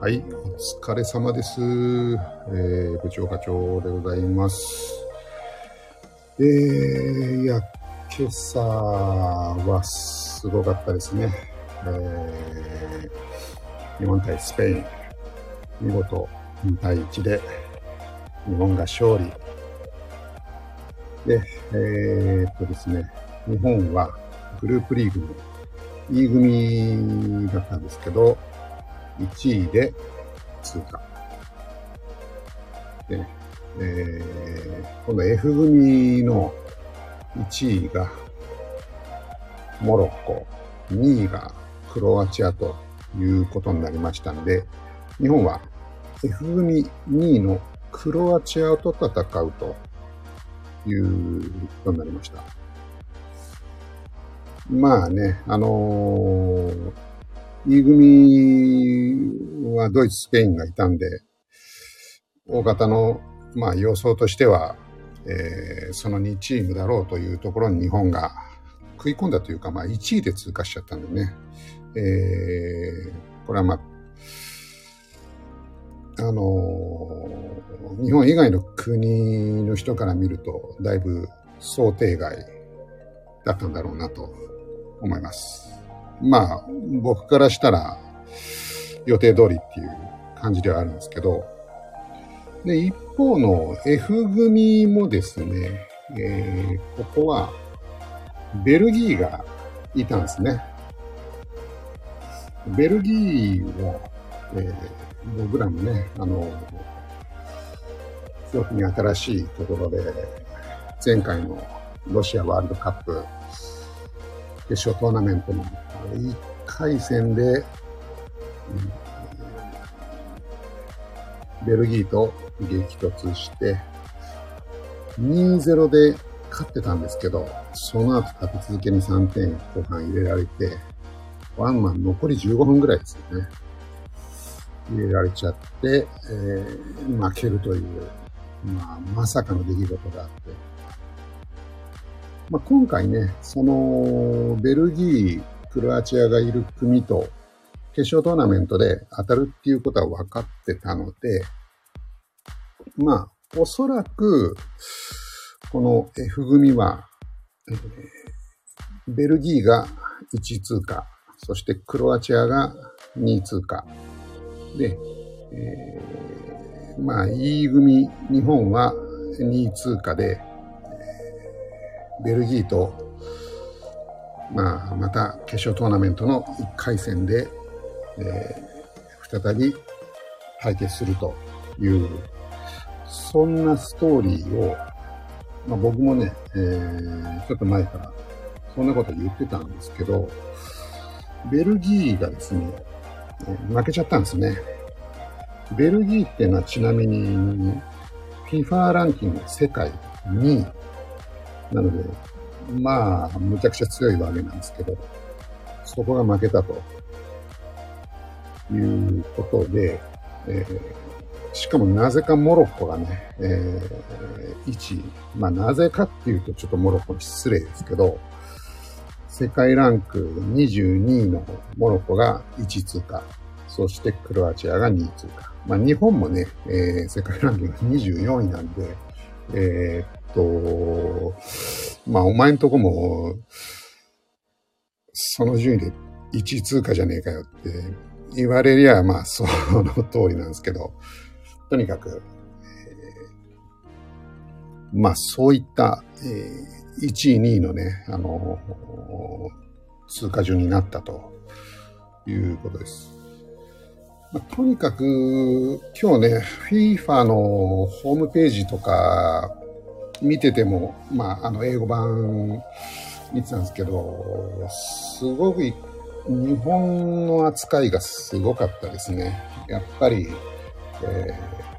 はい、お疲れ様です。えー、部長課長でございます。えー、いや、今朝はすごかったですね。えー、日本対スペイン、見事2対1で日本が勝利。で、えー、っとですね、日本はグループリーグの E 組だったんですけど、1位で通過。でね、えー、今度 F 組の1位がモロッコ、2位がクロアチアということになりましたんで、日本は F 組2位のクロアチアと戦うということになりました。まあね、あのー E 組はドイツ、スペインがいたんで、大方の、まあ、予想としては、えーその2チームだろうというところに日本が食い込んだというか、まあ、1位で通過しちゃったんでね、えーこれはまあ、あのー日本以外の国の人から見ると、だいぶ想定外だったんだろうなと思います。まあ、僕からしたら予定通りっていう感じではあるんですけど、で、一方の F 組もですね、えーここはベルギーがいたんですね。ベルギーは、えー僕らもね、あの、記憶に新しいところで、前回のロシアワールドカップ決勝トーナメントの1回戦で、ベルギーと激突して、2-0で勝ってたんですけど、その後立て続けに3点後半入れられて、ワンマン残り15分ぐらいですよね。入れられちゃって、えー負けるという、まあ、まさかの出来事があって、まあ、今回ね、その、ベルギー、クロアチアがいる組と、決勝トーナメントで当たるっていうことは分かってたので、まあ、おそらく、この F 組は、ベルギーが1通過、そしてクロアチアが2通過。で、えーまあ、E 組、日本は2位通過で、ベルギーと、まあ、また決勝トーナメントの1回戦で、えー再び対決するという、そんなストーリーを、まあ、僕もね、えーちょっと前からそんなこと言ってたんですけど、ベルギーがですね、負けちゃったんですね。ベルギーっていうのはちなみに FIFA ランキング世界2位なので、まあ、むちゃくちゃ強いわけなんですけど、そこが負けたということで、えーしかもなぜかモロッコがね、えー、1位。まあなぜかっていうとちょっとモロッコに失礼ですけど、世界ランク22位のモロッコが1位通過。そしてクロアチアが2位通過。まあ日本もね、えー世界ランキング24位なんで、えーと、まあお前んとこも、その順位で1位通過じゃねえかよって言われりゃ、まあその通りなんですけど、とにかく、えーまあそういった、えー1位、2位のね、あの通過順になったということです。まあとにかく、今日ね、FIFA のホームページとか見てても、まあ、あの、英語版見てたんですけど、すごく日本の扱いがすごかったですね。やっぱり、えー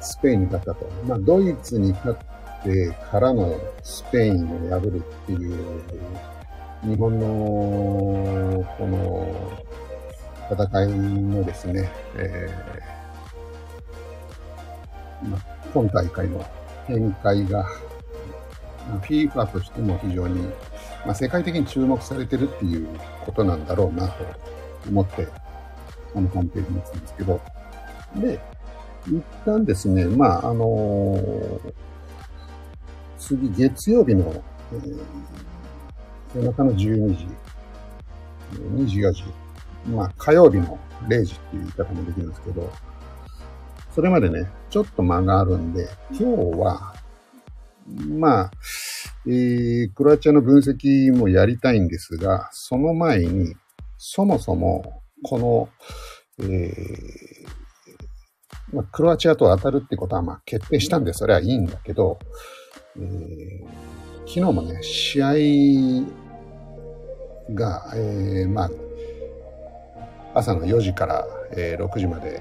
スペインに勝ったと。まあ、ドイツに勝ってからのスペインを破るっていう、日本の、この、戦いのですね、えーまあ、今大会の展開が、FIFA としても非常に、まあ、世界的に注目されてるっていうことなんだろうなと思って、あの、ホームページにつくんですけど、で、一旦ですね、まあ、あのー、次、月曜日の、えー、夜中の12時、24時、まあ、火曜日の0時っていう言い方もできるんですけど、それまでね、ちょっと間があるんで、今日は、まあ、えー、クロアチアの分析もやりたいんですが、その前に、そもそも、この、えー、まあ、クロアチアと当たるってことはまあ決定したんで、それはいいんだけど、えー、昨日もね、試合が、えー、まあ、朝の4時から、えー、6時まで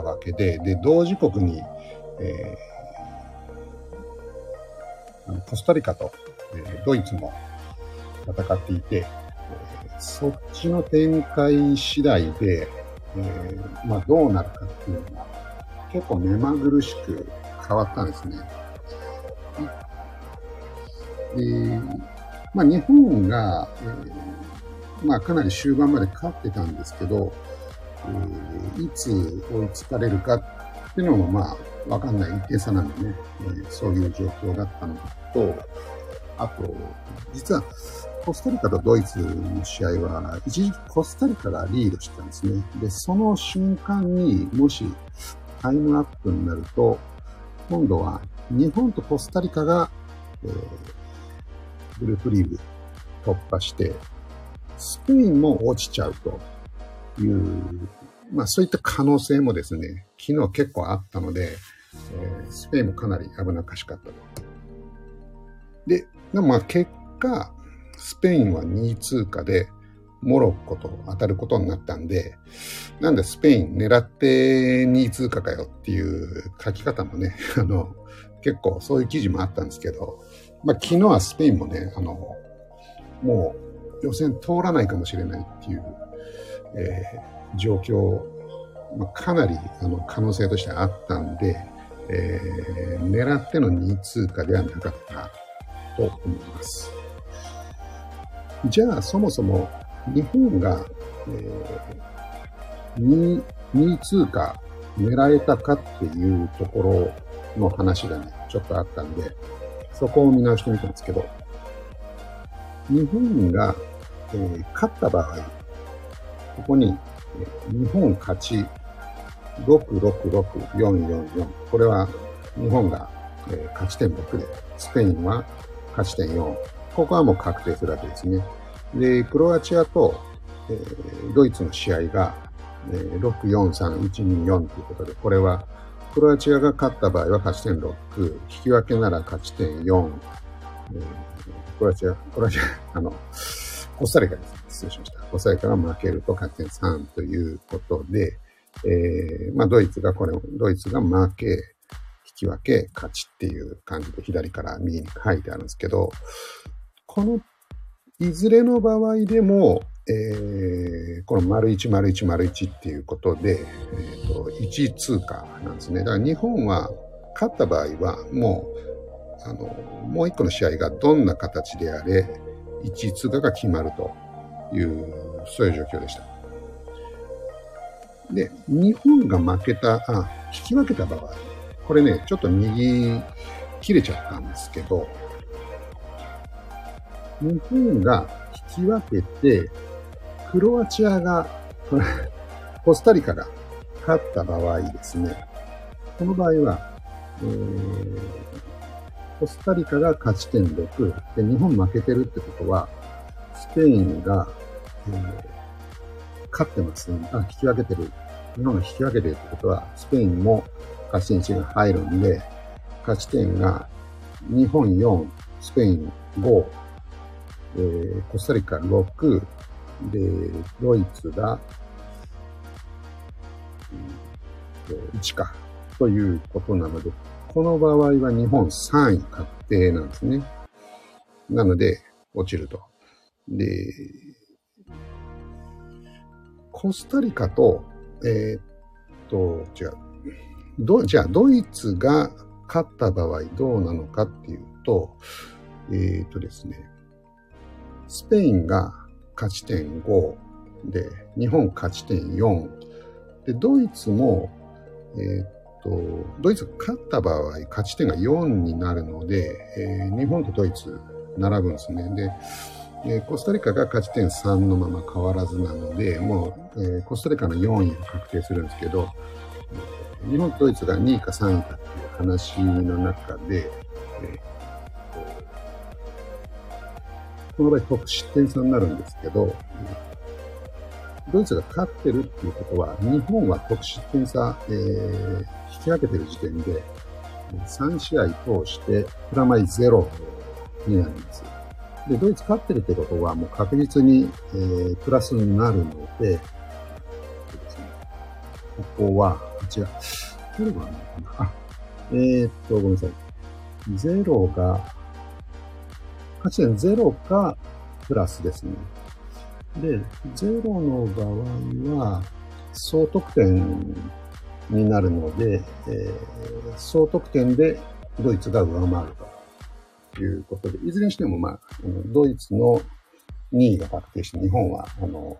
ったわけで、で、同時刻に、えー、コスタリカと、えー、ドイツも戦っていて、えー、そっちの展開次第で、えー、まあ、どうなるかっていうのが結構目まぐるしく変わったんですね。で、まあ、日本が、えー、まあ、かなり終盤まで勝ってたんですけど、いつ追いつかれるかっていうのも、まあ、わかんない一定差なんでね、え、そういう状況だったのと、あと、実は、コスタリカとドイツの試合は、一時期コスタリカがリードしてたんですね。で、その瞬間にもしタイムアップになると、今度は日本とコスタリカが、えー、グループリーグ突破して、スペインも落ちちゃうという、まあそういった可能性もですね、昨日結構あったので、えー、スペインもかなり危なっかしかったと。で、まあ結果、スペインは2位通過で、モロッコと当たることになったんで、なんでスペイン狙って2位通過かよっていう書き方もね、あの、結構そういう記事もあったんですけど、まあ昨日はスペインもね、あの、もう予選通らないかもしれないっていう、えー、状況、まあ、かなりあの可能性としてあったんで、えー、狙っての2位通過ではなかったと思います。じゃあそもそも日本が、えー、2, 2位通過狙えたかっていうところの話がね、ちょっとあったんで、そこを見直してみたんですけど、日本が、えー、勝った場合、ここに、日本勝ち666444。これは日本が、勝ち点6で、スペインは勝ち点4。ここはもう確定するわけですね。で、クロアチアと、えー、ドイツの試合が、えー、6、4、3、1、2、4ということで、これは、クロアチアが勝った場合は勝ち点6、引き分けなら勝ち点4、えー、クロアチア、クロアチア、あの、コスタリカです。失礼しました。コスタリカが負けると勝ち点3ということで、えー、まあ、ドイツがこれ、ドイツが負け、引き分け、勝ちっていう感じで左から右に書いてあるんですけど、このいずれの場合でも、えー、この丸1、丸1、丸1っていうことで、えーと、1位通過なんですね。だから日本は勝った場合はもう、あの、もう一個の試合がどんな形であれ、1位通過が決まるという、そういう状況でした。で、日本が負けた、あ、引き分けた場合、これね、ちょっと右切れちゃったんですけど、日本が引き分けて、クロアチアが、コスタリカが勝った場合ですね、この場合は、コスタリカが勝ち点6で、日本負けてるってことは、スペインが、えー、勝ってますね。あ、引き分けてる。日本が引き分けてるってことは、スペインも勝ち点1が入るんで、勝ち点が日本4、スペイン5、えー、コスタリカ6、で、ドイツが、うん1か、ということなので、この場合は日本3位確定なんですね。なので、落ちると。で、コスタリカと、えー、っと、違う。ど、じゃあ、ドイツが勝った場合どうなのかっていうと、えー、っとですね、スペインが勝ち点5で、日本勝ち点4、で、ドイツも、えー、っと、ドイツが勝った場合、勝ち点が4になるので、えー、日本とドイツ並ぶんですね。で、え、コスタリカが勝ち点3のまま変わらずなので、もう、えー、コスタリカの4位が確定するんですけど、日本とドイツが2位か3位かっていう話の中で、えー、この場合得失点差になるんですけど、ドイツが勝ってるっていうことは、日本は得失点差、えー、引き分けてる時点で、3試合通してプラマイゼロになります。で、ドイツ勝ってるってことは、もう確実に、えー、プラスになるので、ここは、違う。ゼロがないかな。あ、えー、っと、ごめんなさい。ゼロが、勝ち点ゼロか、プラスですね。で、ゼロの場合は、総得点になるので、えー、総得点でドイツが上回るということで、いずれにしても、まあ、ドイツの2位が確定して、日本は、あの、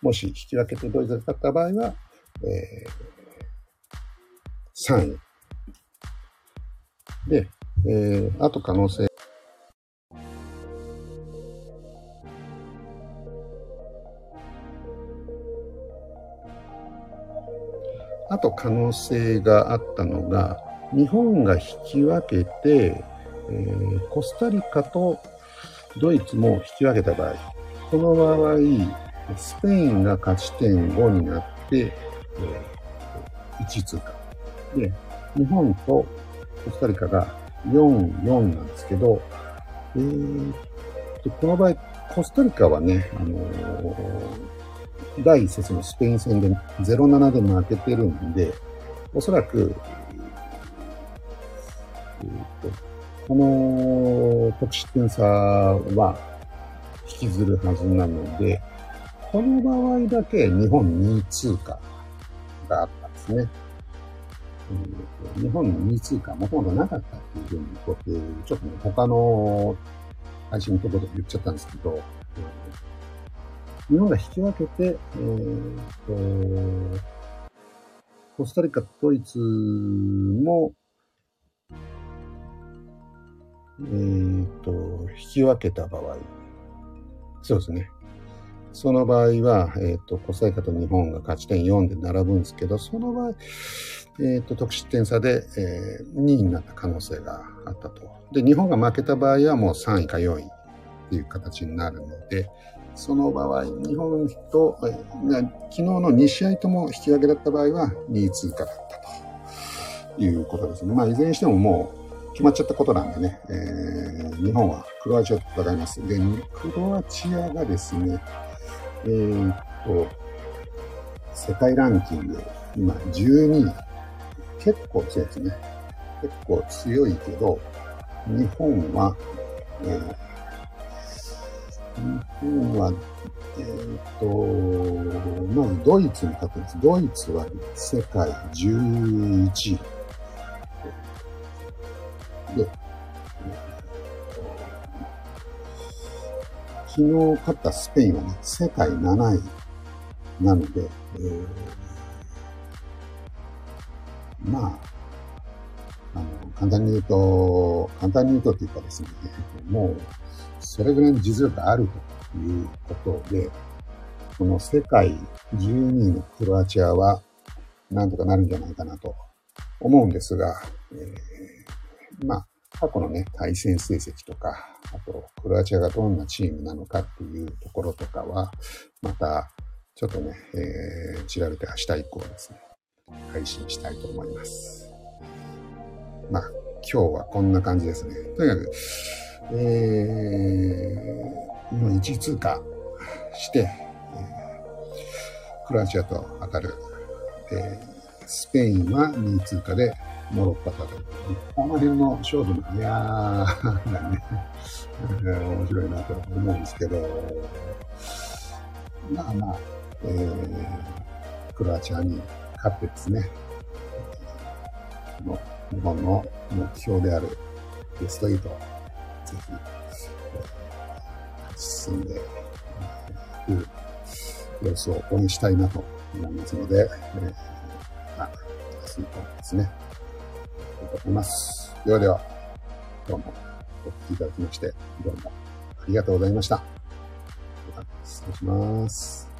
もし引き分けてドイツが勝った場合は、えー、3位。で、えー、あと可能性あと可能性があったのが、日本が引き分けて、えー、コスタリカとドイツも引き分けた場合、この場合、スペインが勝ち点5になって、えー、1通過。で、日本とコスタリカが4、4なんですけど、えー、この場合、コスタリカはね、あのー第一節のスペイン戦で0-7で負けてるんで、おそらく、えーと、この得失点差は引きずるはずなので、この場合だけ日本2位通過があったんですね。えー、日本2位通過もともとなかったっていうふうに、こうちょっとね、他の配信のところで言っちゃったんですけど、日本が引き分けて、えー、と、コスタリカドイツも、えー、と、引き分けた場合、そうですね。その場合は、えっ、ー、と、コスタリカと日本が勝ち点4で並ぶんですけど、その場合、えっ、ー、と、得失点差で、えー、2位になった可能性があったと。で、日本が負けた場合はもう3位か4位っていう形になるので、その場合、日本と、昨日の2試合とも引き分けだった場合は2位通過だったということですね。まあ、いずれにしてももう決まっちゃったことなんでね、えー、日本はクロアチアと戦います。で、クロアチアがですね、えー、っと、世界ランキング、今12位。結構強いですね。結構強いけど、日本は、えー日本は、えっ、と、まずドイツに勝ってます。ドイツは世界11位。で、昨日勝ったスペインはね、世界7位なので、えー、まあ、あの、簡単に言うと、簡単に言うとっていうかですね、もう、それぐらいの実力があるということで、この世界12位のクロアチアは、なんとかなるんじゃないかなと思うんですが、えー、まあ、過去のね、対戦成績とか、あと、クロアチアがどんなチームなのかっていうところとかは、また、ちょっとね、えー、調べて明日以降ですね、配信したいと思います。まあ、今日はこんな感じですね。とにかく、えー、もう1通過して、クロアチアと当たる。で、スペインは2位通過でモロッコと当たる。この辺の勝負の早がね、面白いなと思うんですけど、まあまあ、えー、クロアチアに勝ってですね、日本の目標であるベスト8ぜひ、進んでいく様子を応援したいなとございますので、えー、あ、明日以降ですね。と思います。ではでは、どうもお聞きいただきまして、どうもありがとうございました。失礼します。